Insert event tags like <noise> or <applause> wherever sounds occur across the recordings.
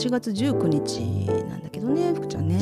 8月19日なんだけどね福ちゃんね。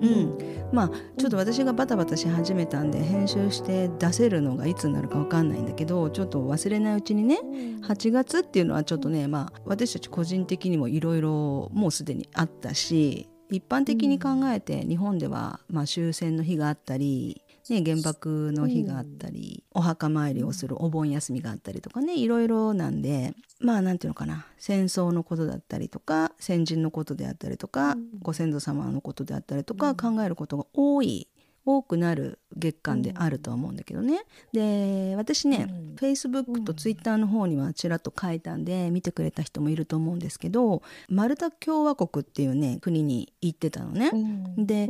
うん、まあちょっと私がバタバタし始めたんで編集して出せるのがいつになるか分かんないんだけどちょっと忘れないうちにね8月っていうのはちょっとねまあ私たち個人的にもいろいろもうすでにあったし一般的に考えて日本ではまあ終戦の日があったりね、原爆の日があったり、お墓参りをするお盆休みがあったりとかねいろいろなんでまあなんていうのかな。戦争のことだったりとか先人のことであったりとか、ご先祖様のことであったりとか考えることが多い多くなる月間であるとは思うんだけどね。で私ね、うん。Facebook と Twitter の方にはちらっと書いたんで見てくれた人もいると思うんですけどマルタ共和国っていうね国に行ってたのね。で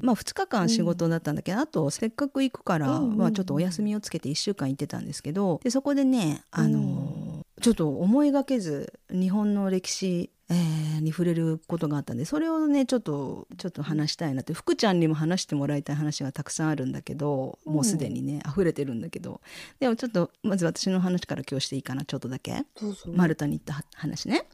まあ2日間仕事だったんだけど、あとせっかく行くから、うんうん。まあ、ちょっとお休みをつけて1週間行ってたんですけどでそこでねあのーちょっと思いがけず日本の歴史、えーに触れることがあったんでそれをねちょっとちょっと話したいなって福ちゃんにも話してもらいたい話がたくさんあるんだけどもうすでにね溢れてるんだけどでもちょっとまず私の話から今日していいかなちょっとだけ。マルタに行った話ね。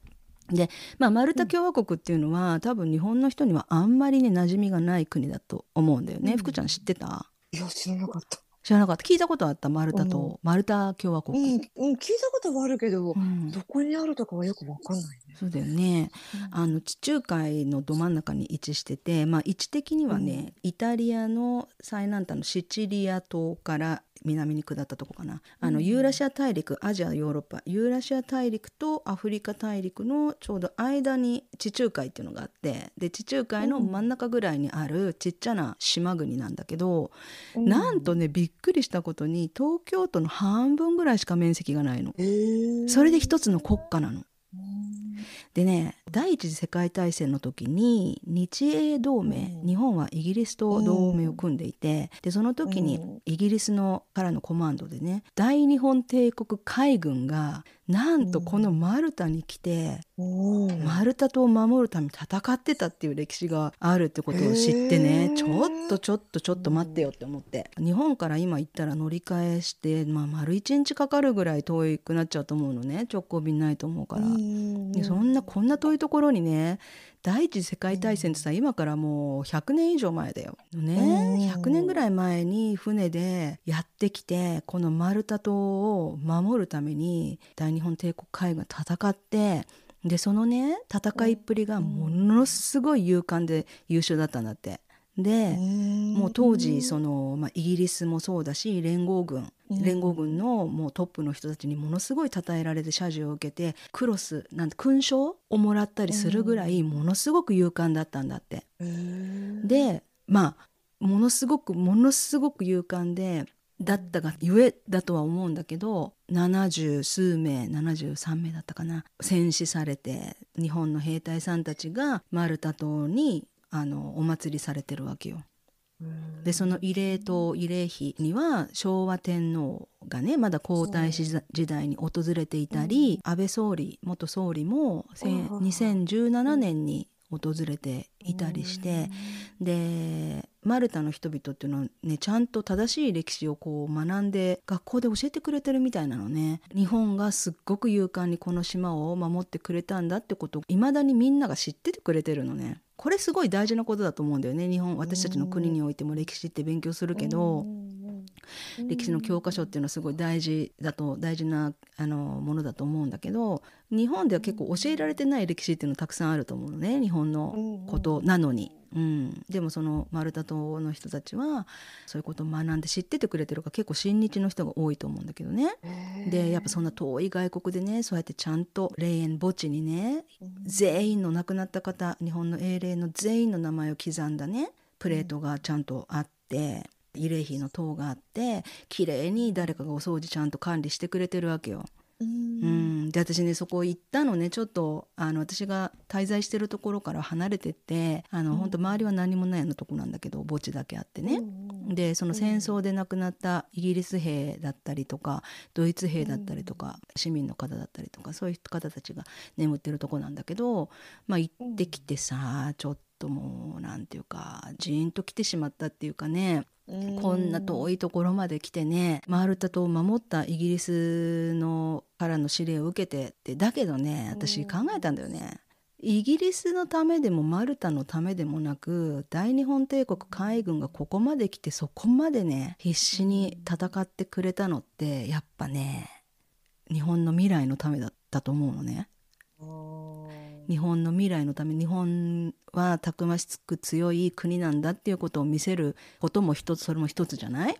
で、まあ、マルタ共和国っていうのは、多分日本の人にはあんまりね馴染みがない国だと思うんだよね。うん福ちゃん知ってた？いや知らなかった。知らなかった聞いたことあったマルタうんとマルタ共和う国。ん、うん、聞いたことはあるけど、うんどこにあるとかはよくわかんないね。そうだよね。あの地中海のど真ん中に位置してて、まあ、位置的にはね、イタリアの最南端のシチリア島から南に下ったとこかな。あのうん。ユーラシア大陸アジアヨーロッパユーラシア大陸とアフリカ大陸のちょうど間に地中海っていうのがあってで地中海の真ん中ぐらいにあるちっちゃな島国なんだけど、なんとねびっくりしたことに東京都の半分ぐらいしか面積がないの。それで一つの国家なの。でね第一次世界大戦の時に日英同盟、うん。日本はイギリスと同盟を組んでいて、でその時にうん。イギリスのからのコマンドでね大日本帝国海軍がなんとこのマルタに来て、マルタ島を守るために戦ってたっていう歴史があるってことを知ってねちょっとちょっとちょっと待ってよって思って。日本から今行ったら乗り換えして、まあ、丸1日かかるぐらい遠くなっちゃうと思うのね直行便ないと思うから。そんなこんな遠いところにね第一次世界大戦ってさ、今からもう100年以上前だよ。ね、うん100年ぐらい前に船でやってきてこのマルタ島を守るために大日本帝国海軍が戦ってでそのね戦いっぷりがものすごい勇敢で優秀だったんだって。で、もう当時その、まあ、イギリスもそうだし連合軍うん。連合軍のもうトップの人たちにものすごい称えられて謝辞を受けてクロスなんて勲章をもらったりするぐらいものすごく勇敢だったんだって。でまあものすごくものすごく勇敢でだったがゆえだとは思うんだけど70数名73名だったかな戦死されて日本の兵隊さんたちがマルタ島にあのお祭りされてるわけよ。うん。でその慰霊塔慰霊碑には昭和天皇がねまだ皇太子時代に訪れていたり、安倍総理元総理もせんあー。2017年に訪れていたりして、でマルタの人々っていうのはねちゃんと正しい歴史をこう学んで学校で教えてくれてるみたいなのね。日本がすっごく勇敢にこの島を守ってくれたんだってことをいまだにみんなが知っててくれてるのねこれすごい大事なことだと思うんだよね。日本私たちの国においても歴史って勉強するけど、歴史の教科書っていうのはすごい大事だと大事なあのものだと思うんだけど日本では結構教えられてない歴史っていうのたくさんあると思うのね。日本のことなのに。うん、でもそのマルタ島の人たちはそういうことを学んで知っててくれてるから結構親日の人が多いと思うんだけどね。でやっぱそんな遠い外国でねそうやってちゃんと霊園墓地にね全員の亡くなった方日本の英霊の全員の名前を刻んだねプレートがちゃんとあって慰霊碑の塔があって綺麗に誰かがお掃除ちゃんと管理してくれてるわけよ。ううんん、で私ねそこ行ったのねちょっとあの私が滞在してるところから離れてってあの、うん。本当周りは何もないようなとこなんだけど墓地だけあってね。うん。でその戦争で亡くなったイギリス兵だったりとかドイツ兵だったりとか、市民の方だったりとかそういう方たちが眠ってるとこなんだけど、まあ、行ってきてさちょっともうなんていうかジーンと来てしまったっていうかねこんな遠いところまで来てねマルタ島を守ったイギリスのからの指令を受けてってだけどね私考えたんだよね。イギリスのためでもマルタのためでもなく大日本帝国海軍がここまで来てそこまでね必死に戦ってくれたのってやっぱね日本の未来のためだったと思うのね。日本の未来のため日本はたくましく強い国なんだっていうことを見せることも一つそれも一つじゃない？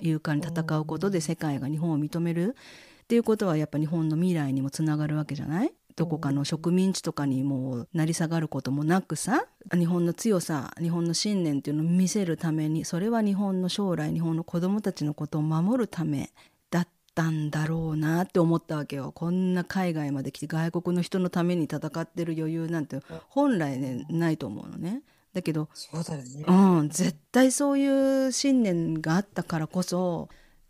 勇敢に戦うことで世界が日本を認めるっていうことはやっぱ日本の未来にもつながるわけじゃない？どこかの植民地とかにもう成り下がることもなくさ日本の強さ日本の信念っていうのを見せるためにそれは日本の将来日本の子供たちのことを守るためたんだろうなって思ったわけよこんな海外まで来て外国の人のために戦ってる余裕なんて本来ねないと思うのね。だけどそうだよね。うん、絶対そういう信念があったからこそ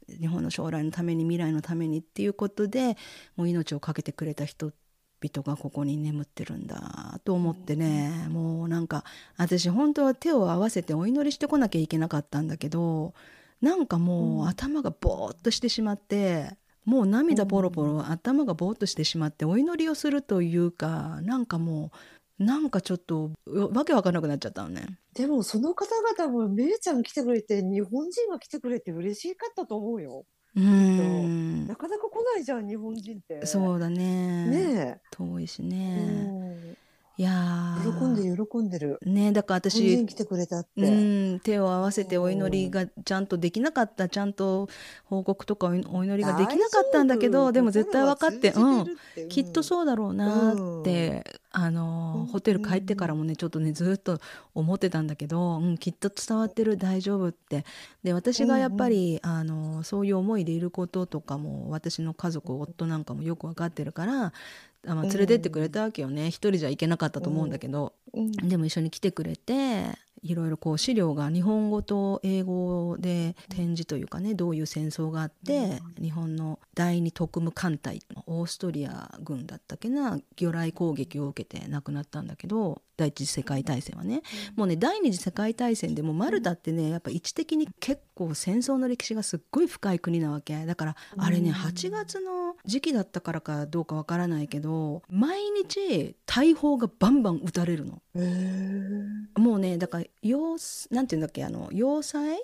日本の将来のために未来のためにっていうことでもう命を懸けてくれた人々がここに眠ってるんだと思ってね、もうなんか私本当は手を合わせてお祈りしてこなきゃいけなかったんだけどなんかもう頭がぼーっとしてしまって。もう涙ポロポロ頭がぼーっとしてしまってお祈りをするというかなんかもうなんかちょっとわけわかんなくなっちゃったのね。でもその方々もめいちゃん来てくれて日本人が来てくれて嬉しかったと思うよ。うーんなかなか来ないじゃん日本人って。そうだねね遠いしえ。ね、いや喜んでる喜んでる。ねだから私来てくれたって。うん手を合わせてお祈りがちゃんとできなかった。ちゃんと報告とかお祈りができなかったんだけどでも絶対分かってうん。きっとうそうだろうなって、あのうんホテル帰ってからもねちょっとねずっと思ってたんだけど、うん、きっと伝わってる大丈夫って。で私がやっぱり、あのそういう思いでいることとかも私の家族夫なんかもよく分かってるからあまあ連れてってくれたわけよね、一人じゃ行けなかったと思うんだけど、ん。でも一緒に来てくれていろいろこう資料が日本語と英語で展示というかねどういう戦争があって、日本の第二特務艦隊オーストリア軍だったっけな魚雷攻撃を受けて亡くなったんだけど第一次世界大戦はね、もうね第二次世界大戦でもマルタってねやっぱ位置的に結構戦争の歴史がすっごい深い国なわけ。だからあれねうん。8月の時期だったからかどうかわからないけど毎日大砲がバンバン撃たれるの。もうねだから要なんていうんだっけあの要塞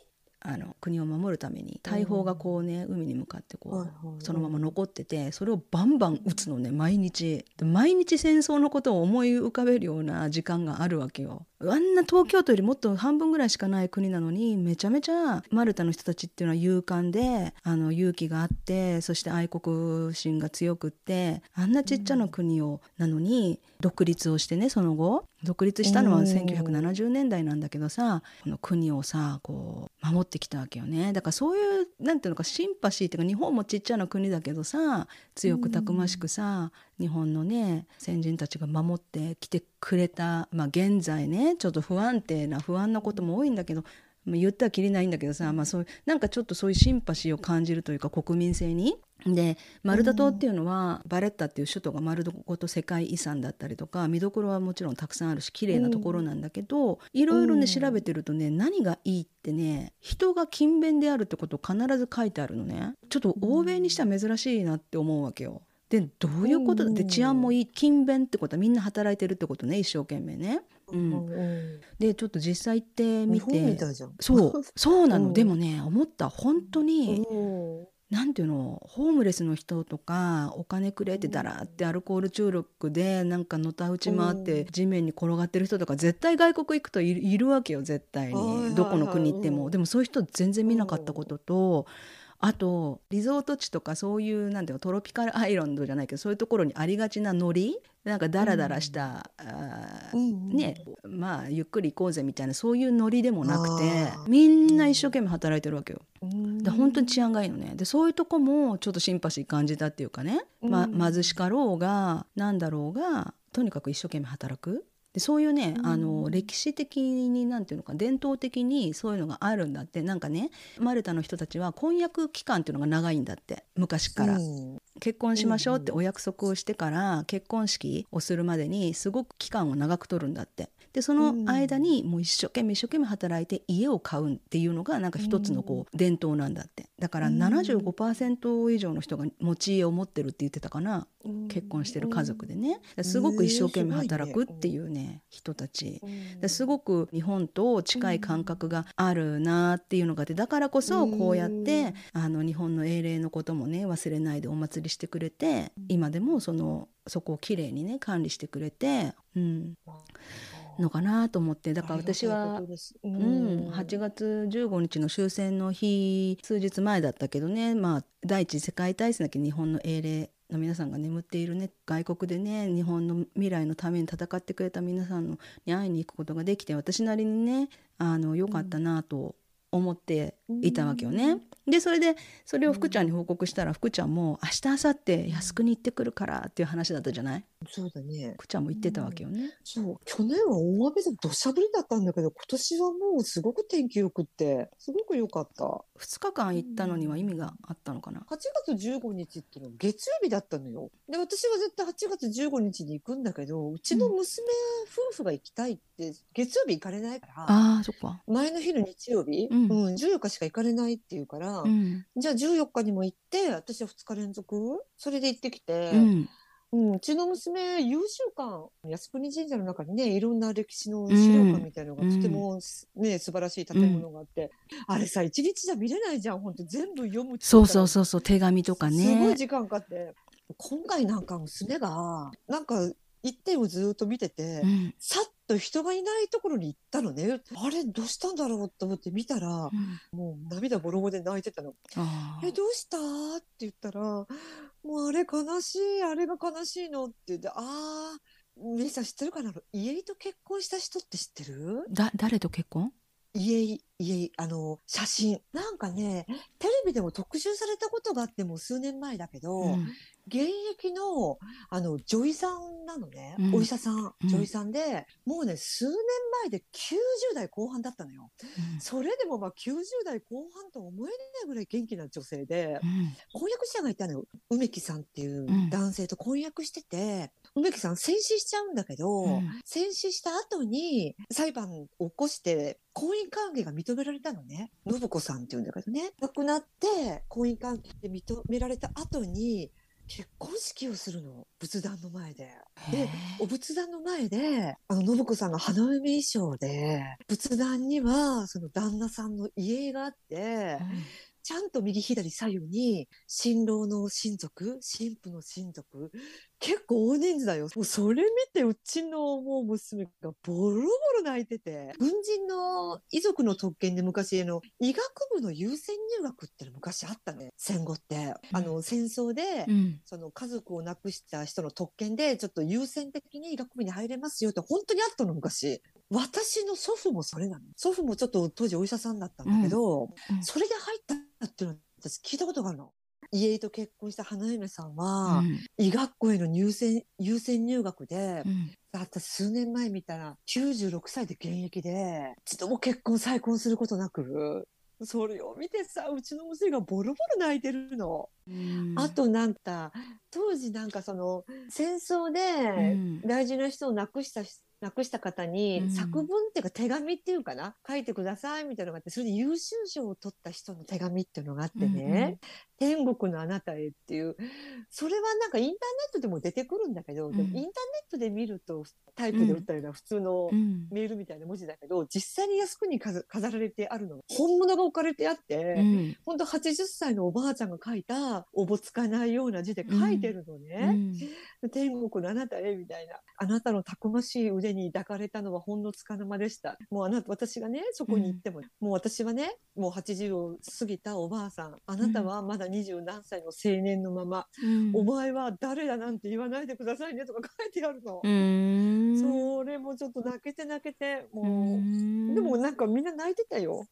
あの国を守るために大砲がこうね、海に向かってこう、はいはい。はいそのまま残っててそれをバンバン撃つのね毎日。で毎日戦争のことを思い浮かべるような時間があるわけよ。あんな東京都よりもっと半分ぐらいしかない国なのにめちゃめちゃマルタの人たちっていうのは勇敢であの勇気があってそして愛国心が強くってあんなちっちゃな国を、なのに独立をしてねその後。独立したのはうん。1970年代なんだけどさこの国をさこう守ってきたわけよね。だからそういう何ていうのかシンパシーっていうか日本もちっちゃな国だけどさ強くたくましくさ、日本のね先人たちが守ってきてくれた、まあ、現在ねちょっと不安定な不安なことも多いんだけど言ったらきりないんだけどさ、まあ、そういうなんかちょっとそういうシンパシーを感じるというか国民性に。でマルタ島っていうのは、バレッタっていう首都が丸ごと世界遺産だったりとか見どころはもちろんたくさんあるし綺麗なところなんだけど、いろいろねうん調べてるとね何がいいってね人が勤勉であるってことを必ず書いてあるのねちょっと欧米にしては珍しいなって思うわけよ。でどういうことだうんで治安もいい勤勉ってことはみんな働いてるってことね一生懸命ね。うん、うん。でちょっと実際行ってみて。そう。<laughs> そうなの、うん。でもね思った。本当に、うんなんていうの？ホームレスの人とかお金くれってだらってアルコール中毒でなんかのたうち回って地面に転がってる人とか絶対外国行くといるいるわけよ絶対に。どこの国行っても、うんでもそういう人全然見なかったことと。あとリゾート地とかそういうなんていうのトロピカルアイランドじゃないけどそういうところにありがちなノリなんかダラダラした、あーうんねまあゆっくり行こうぜみたいなそういうノリでもなくてみんな一生懸命働いてるわけよ。うん。で本当に治安がいいのね。でそういうとこもちょっとシンパシー感じたっていうかね、まうん。貧しかろうがなんだろうがとにかく一生懸命働くでそういうね、うん。あの歴史的になんていうのか伝統的にそういうのがあるんだって。なんかねマルタの人たちは婚約期間っていうのが長いんだって。昔から、う。ん結婚しましょうってお約束をしてから結婚式をするまでにすごく期間を長く取るんだってでその間にもう一生懸命一生懸命働いて家を買うっていうのがなんか一つのこう伝統なんだって。だから75%以上の人が持ち家を持ってるって言ってたかな。結婚してる家族でね。すごく一生懸命働くっていうね人たち。すごく日本と近い感覚があるなっていうのがあってだからこそこうやってあの日本の英霊のこともね忘れないでお祭りしてくれて今でもそのそこをきれいにね管理してくれて、うん、のかなと思ってだから私は、うん、8月15日の終戦の日数日前だったけどね、まあ、第一次世界大戦だけ日本の英霊の皆さんが眠っているね。外国でね日本の未来のために戦ってくれた皆さんのに会いに行くことができて私なりにねあの良かったなと思っていたわけよね。でそれでそれを福ちゃんに報告したら、福ちゃんも明日明後日靖国行ってくるからっていう話だったじゃない？そうだね。福ちゃんも言ってたわけよね。そう去年は大雨で土砂降りだったんだけど今年はもうすごく天気よくってすごく良かった。2日間行ったのには意味があったのかな、8月15日っていうのは月曜日だったのよ。で私は絶対8月15日に行くんだけどうちの娘夫婦が行きたいって月曜日行かれないから、あそっか前の日の日曜日、うん、うん、14日しか行かれないっていうから、うん、じゃあ14日にも行って私は2日連続それで行ってきて、うん、うちの娘優秀館靖国神社の中にねいろんな歴史の資料館みたいのが、とてもね素晴らしい建物があって、あれさ一日じゃ見れないじゃん本当全部読むそうそうそうそう手紙とかね。すごい時間かかって今回なんか娘がなんか一点をずっと見てて、うん、さっと人がいないところに行ったのね。あれどうしたんだろうと思って見たら、うん、もう涙ボロボロで泣いてたの。えどうした？って言ったらもうあれ悲しいあれが悲しいのって言ってああ姉さん知ってるかな？家と結婚した人って知ってる？だ誰と結婚？家家あの写真。なんかねテレビでも特集されたことがあっても数年前だけど、うん、現役のあの女医さんなのね、うん、お医者さん、女医さんでもうね数年前で90代後半だったのよ、うん、それでもまあ90代後半と思えないぐらい元気な女性で、婚約者がいたのよ。梅木さんっていう男性と婚約してて、梅木さん戦死しちゃうんだけど、戦死した後に裁判を起こして婚姻関係が認められたのね。信子さんっていうんだけどね。亡くなって婚姻関係で認められた後に結婚式をするの？仏壇の前で。でお仏壇の前であの信子さんが花嫁衣装で仏壇にはその旦那さんの遺影があって、うん。ちゃんと右左左右に新郎の親族新婦の親族結構大人数だよ。もうそれ見てうちのもう娘がボロボロ泣いてて、軍人の遺族の特権で昔の医学部の優先入学っての昔あったね。戦後って。あの戦争で、うん、その家族を亡くした人の特権でちょっと優先的に医学部に入れますよって本当にあったの昔。私の祖父もそれなの。祖父もちょっと当時お医者さんだったんだけど、うんうん、それで入ったっていうのは私聞いたことがあるの。家と結婚した花嫁さんは、うん、医学校への入選優先入学で、うん、だった数年前見たら96歳で現役で一度も結婚再婚することなくそれを見てさうちの娘がボロボロ泣いてるの。うん、あとなんか当時なんかその戦争で大事な人を亡くした亡くした方に作文っていうか手紙っていうかな、書いてくださいみたいなのがあってそれで優秀賞を取った人の手紙っていうのがあってね、天国のあなたへっていう。それはなんかインターネットでも出てくるんだけど、でもインターネットで見るとタイプで打ったような普通のメールみたいな文字だけど、実際に靖国に飾られてあるの。本物が置かれてあって、うん、ほんと80歳のおばあちゃんが書いたおぼつかないような字で書いてるのね、うん、天国のあなたへみたいなあなたのたくましい腕に抱かれたのはほんのつかの間でした。もうあなた私がねそこに行っても、もう私はねもう80を過ぎたおばあさんあなたはまだ二十何歳の青年のまま、お前は誰だなんて言わないでくださいねとか書いてあるの。それもちょっと泣けて泣けてもうでもなんかみんな泣いてたよ。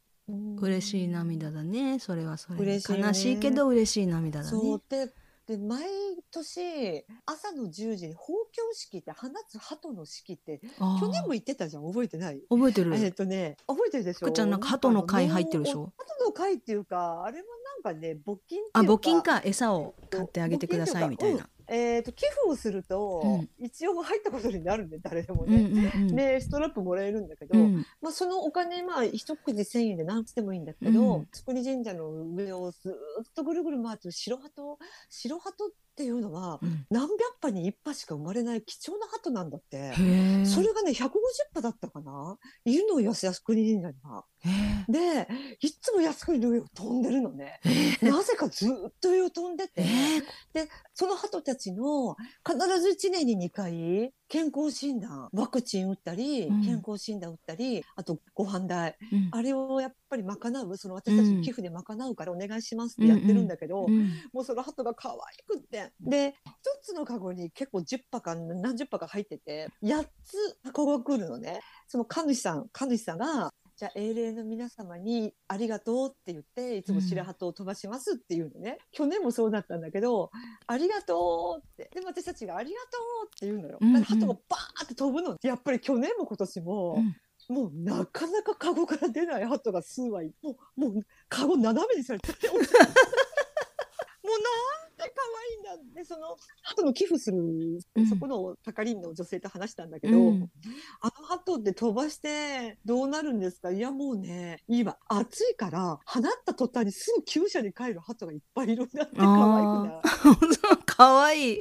嬉しい涙だね。それはそれね、悲しいけど嬉しい涙だね。そうでで毎年朝の10時に放教式って放つ鳩の式って去年も言ってたじゃん覚えてない？覚えてる。えっとね覚えてるでしょ？ちゃんなんか鳩の会入ってるでしょ？鳩の会っていうかあれもなんかね募金あ募金か餌を買ってあげてくださいみたいな。えー、と寄付をすると、うん。一応入ったことになるんで誰でもうんうね。んうん。でストラップもらえるんだけど、うん。まあ、そのお金まあ一くじ1,000円で何つでもいいんだけど、うん。造り神社の上をずっとぐるぐる回ってる白鳩？白鳩？っていうのはうん何百羽に一羽しか生まれない貴重な鳩なんだって。それがね150羽だったかないるのよ靖国神社には。へでいっつも靖国の上を飛んでるのね。えなぜかずっと上を飛んでて。えその鳩たちの必ず1年に2回健康診断ワクチン打ったり、うん。健康診断打ったりあとご飯代。うん。あれをやっぱり賄うその私たちの寄付で賄うからお願いしますってやってるんだけど、うん。もうその鳩が可愛くって。で一つのカゴに結構10羽か何十羽か入ってて8つ箱が来るのね。その神主さん神主さんがじゃあ英霊の皆様にありがとうって言っていつも白鳩を飛ばしますっていうのね、去年もそうだったんだけどありがとうって。でも私たちがありがとうって言うのよ、うんうん。鳩がバーって飛ぶの？やっぱり去年も今年も、うん。もうなかなかカゴから出ない鳩が数羽いもうもうカゴ斜めにされてて <laughs> もうなんて可愛いんだでその鳩の寄付する、うん。そこの係員の女性と話したんだけど、うん。あの鳩って飛ばしてどうなるんですか？いやもうね今暑いから放った途端にすぐ厩舎に帰る鳩がいっぱいいるんだって可愛くない？<laughs> かわい。い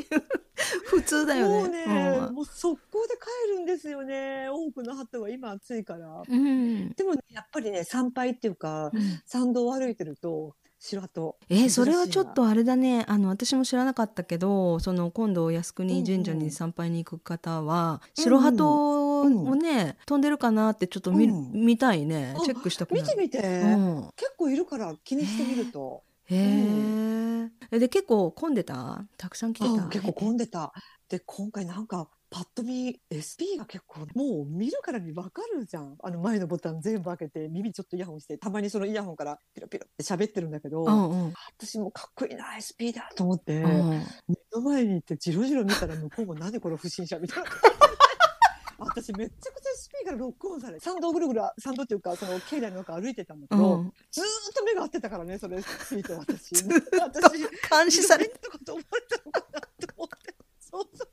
普通だよねもうね、もう速攻で帰るんですよね多くの鳩は今暑いから。うん。うんでもね、やっぱりね、参拝っていうか、参道を歩いてると、白鳩。えーそれはちょっとあれだね。あの私も知らなかったけどその今度靖国神社に参拝に行く方は、うん白鳩をね、飛んでるかなってちょっと見,、うん。見たいね。あチェックしたく見てみて、うん。結構いるから気にしてみると。へー。えで結構混んでた？たくさん来てた？あ結構混んでた。で、今回なんか、パッと見 SP が結構もう見るからに分かるじゃん。あの前のボタン全部開けて耳ちょっとイヤホンしてたまにそのイヤホンからピロピロって喋ってるんだけど、うんうん。私もかっこいいな SP だと思って、うん。目の前に行ってじろじろ見たら向こうも何この不審者みたいな。<laughs> 私めっちゃくちゃ SP からロックオンされ参道ぐるぐる参道っていうかその境内の中歩いてたんだけど、うん。ずーっと目が合ってたからねそれ私。ずっと私監視されてとかと思われたのかなと思ってそうそうそう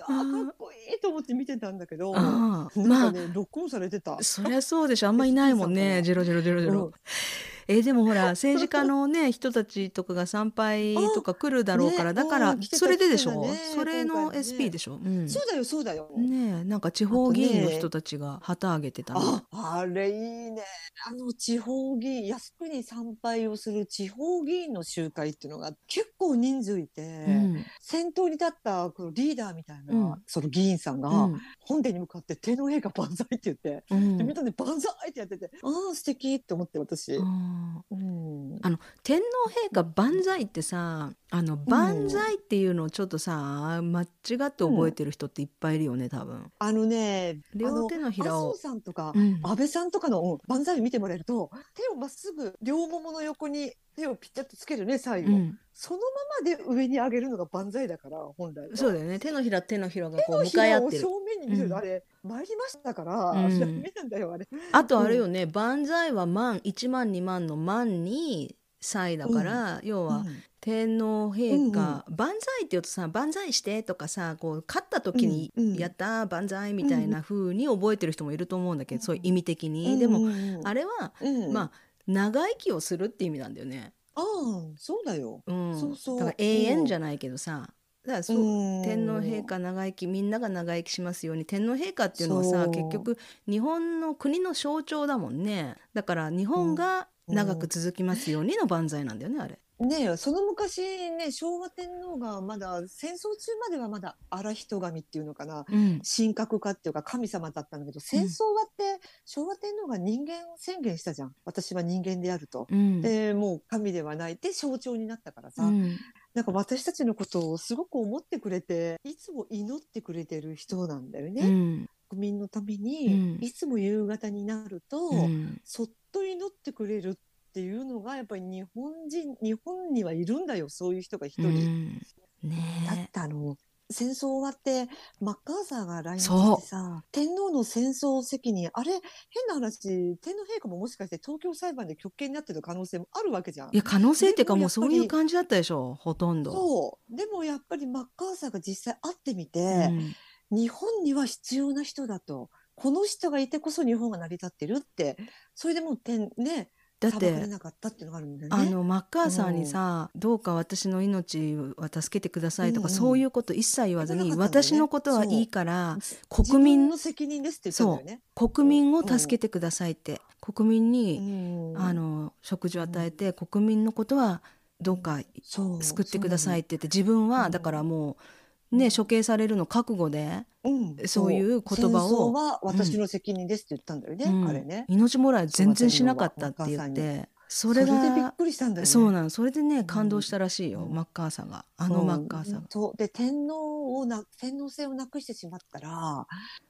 あーかっこいいと思って見てたんだけど、ああなんまあかね、ロックオンされてた。そりゃそうでしょ。あんまいないもんね。<laughs> ジロジロジロジロ、うんえーでもほら政治家のね人たちとかが参拝とか来るだろうから、ねだからそれででしょ、ねそれの SP でしょ、うん。そうだよそうだよ。ねえなんか地方議員の人たちが旗あげてたの。あ、あれいいね。あの地方議員、靖国参拝をする地方議員の集会っていうのが結構人数いて、うん。先頭に立ったこのリーダーみたいな、うん。その議員さんが、うん。本殿に向かって天皇陛下万歳って言って、うん。でみんなで万歳ってやってて、ああ、素敵って思って私。ああの天皇陛下万歳ってさあの万歳っていうのをちょっとさ間違って覚えてる人っていっぱいいるよね多分。あのね、両手のひらをあ麻生さんとか、うん安倍さんとかのうん万歳を見てもらえると、手をまっすぐ両ももの横に手をピッタッとつけるね、最後。うん、そのままで上に上げるのが万歳だから、本来は。そうだよね手のひら手のひらがこう向手のひかい合ってるらを正。面に見せると、うんあれ、参りましたから、うんダメなんだよ、あれ。あとあれよね、万歳は万1万2万の万に歳だから、要はうん。天皇陛下、万歳って言うとさ万歳してとかさこう勝った時に、うんうん。やったー万歳みたいな風に覚えてる人もいると思うんだけど、うん。そういう意味的に、でも、あれ、れは、うん、まあ長生きをするって意味なんだよね。ああ、そうだよ。うん、そうそう。だから永遠じゃないけどさだからそう、うん。天皇陛下長生きみんなが長生きしますように天皇陛下っていうのはさ結局日本の国の象徴だもんね。だから日本が長く続きますようにの万歳なんだよねあれ。ねえその昔ね昭和天皇がまだ戦争中まではまだ荒人神っていうのかな。うん。神格化っていうか神様だったんだけど戦争終わって昭和天皇が人間宣言したじゃん。私は人間であると。うん。でもう神ではない。って象徴になったからさ、うん。なんか私たちのことをすごく思ってくれていつも祈ってくれてる人なんだよね。うん。国民のために、うん。いつも夕方になると、うん。そっと祈ってくれるっていうのがやっぱり日本人日本にはいるんだよそういう人が一う人。ん。ねだってあの。戦争終わってマッカーサーが来日してさ天皇の戦争責任。あれ変な話天皇陛下ももしかして東京裁判で極刑になってる可能性もあるわけじゃん。いや可能性っていうかもうそういう感じだったでしょほとんど。そう。でもやっぱりマッカーサーが実際会ってみて、うん、日本には必要な人だとこの人がいてこそ日本が成り立ってるってそれでも天ねだってあのマッカーサーにさ、うん、どうか私の命は助けてくださいとか、うんうん、そういうこと一切言わずに、ね、私のことはいいから国民の責任ですって言ったんだよね。国民を助けてくださいって、うん、国民に、あの食事を与えて、国民のことはどうか救ってくださいって言って自分はだからもう。ね、処刑されるの覚悟で、うん、そういう言葉を。は私の責任ですって言ったんだよね、うん、あれね。命もらい全然しなかったって言って。それがびっくりしたんだよ、ね、そうなのそれでね感動したらしいよ、うん、マッカーサーがあのマッカーサーが。で天皇をな天皇制をなくしてしまったら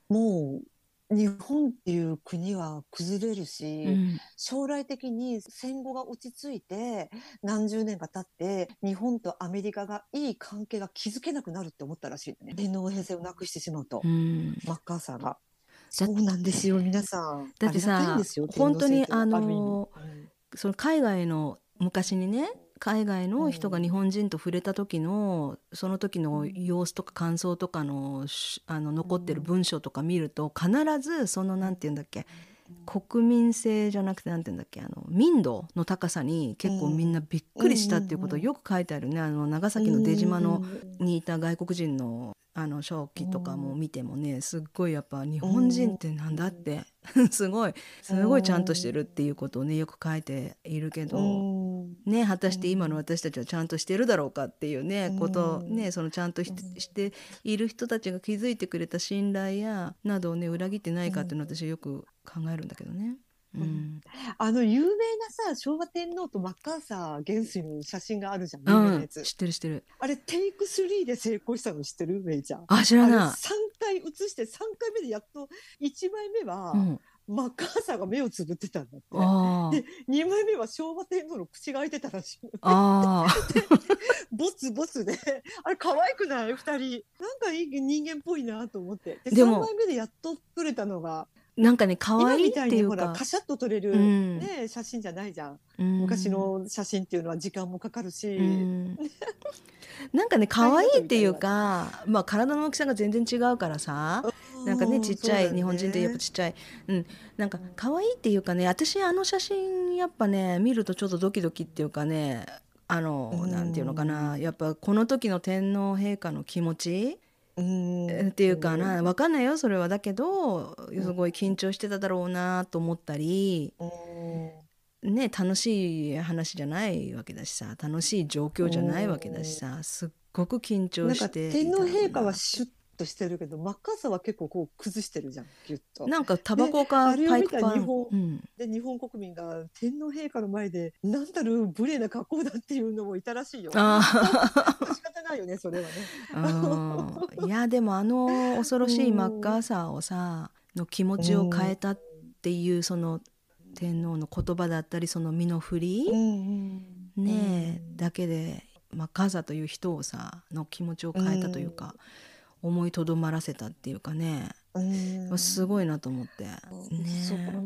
もう日本っていう国は崩れるし、うん、将来的に戦後が落ち着いて何十年か経って日本とアメリカがいい関係が築けなくなるって思ったらしいね。天皇編成をなくしてしまうと、うん、マッカーサーが。そうなんですよ皆さん。だってさ本当にあの、うん、その海外の昔にね海外の人が日本人と触れた時の、その時の様子とか感想とかのあの残ってる文章とか見ると必ずその何て言うんだっけ国民性じゃなくて何て言うんだっけあの民度の高さに結構みんなびっくりしたっていうことをよく書いてあるね。あの長崎の出島のにいた外国人のあの正気とかも見てもねすっごいやっぱ日本人ってなんだって。<laughs> すごい。すごいちゃんとしてるっていうことをねよく書いているけどね果たして今の私たちはちゃんとしてるだろうかっていうねことねそのちゃんとしている人たちが築いてくれた信頼やなどをね裏切ってないかっていうのを私はよく考えるんだけどね。うん、あの有名なさ昭和天皇とマッカーサー元帥の写真があるじゃん、うん、知ってる知ってる。あれテイク3で成功したの知ってる？メイちゃん。あ知らない。3回写して3回目でやっと1枚目は、うん、マッカーサーが目をつぶってたんだって。で2枚目は昭和天皇の口が開いてたらしいあ <laughs> ボツボツで。あれ可愛くない？2人。なんかいい人間っぽいなと思って。でで3枚目でやっと撮れたのがなんかね可愛いっていうか。カシャッと撮れる、うん、ね、写真じゃないじゃん、うん、昔の写真っていうのは時間もかかるし、うん、なんかね <laughs> 可愛いっていうか、まあ、体の大きさが全然違うからさ。なんかねちっちゃい、ね、日本人ってやっぱちっちゃい、うん、なんか可愛いっていうかね私あの写真やっぱね見るとちょっとドキドキっていうかねあの、なんていうのかな。やっぱこの時の天皇陛下の気持ちっていうかな分かんないよそれは。だけどすごい緊張してただろうなと思ったり、ね楽しい話じゃないわけだしさ楽しい状況じゃないわけだしさすっごく緊張して天皇陛下はシュッとしてるけどマッカーサーは結構こう崩してるじゃんギュッと。なんかタバコかパイプパン？日本、うん、で日本国民が天皇陛下の前で何たる無礼な格好だっていうのもいたらしいよ。あ <laughs> 仕方ないよねそれはね。いやでもあの <laughs> 恐ろしいマッカーサーをさの気持ちを変えたっていうその天皇の言葉だったりその身の振り、ねえ、だけでマッカーサーという人をさの気持ちを変えたというか、思いとどまらせたっていうかねすごいなと思って。ね、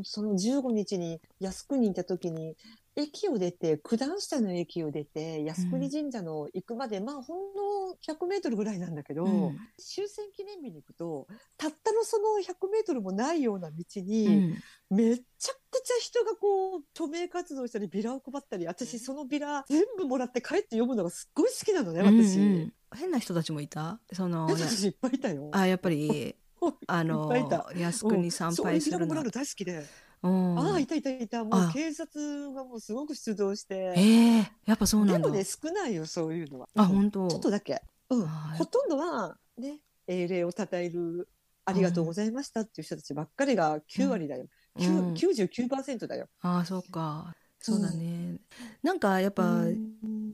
その15日に靖国にいた時に駅を出て九段下の駅を出て靖国神社の行くまで、うん、まあほんの100メートルぐらいなんだけど、うん、終戦記念日に行くとたったのその100メートルもないような道に、うん、めちゃくちゃ人がこう署名活動したりビラを配ったり私そのビラ全部もらって帰って読むのがすっごい好きなのね私。うんうん。変な人たちもいた？その変な人いっぱいいたよ。あやっぱり <laughs> あの靖国参拝するの、うん、大好きで。ああいたいたい。たもう警察がもうすごく出動して。えー、やっぱそうなんだ。でもね少ないよそういうのは。あ本当。ちょっとだけ、うん、ほとんどはね英霊を称えるありがとうございましたっていう人たちばっかりが9割だよ、うん、99%だよ。ああそうか。そうだね、うん、なんかやっぱ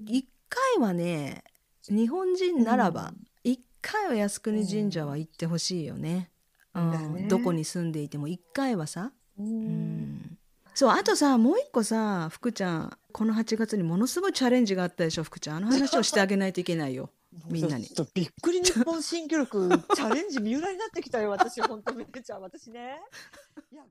一回はね日本人ならば一、回は靖国神社は行ってほしいよね,、うん。ね、どこに住んでいても。一回はさ、うん、そうあとさもう一個さ福ちゃんこの8月にものすごいチャレンジがあったでしょ福ちゃん。あの話をしてあげないといけないよ。<laughs> みんなに。ちょっとびっくり日本新記録チャレンジ三浦になってきたよ私。本当めっちゃん私ね。いや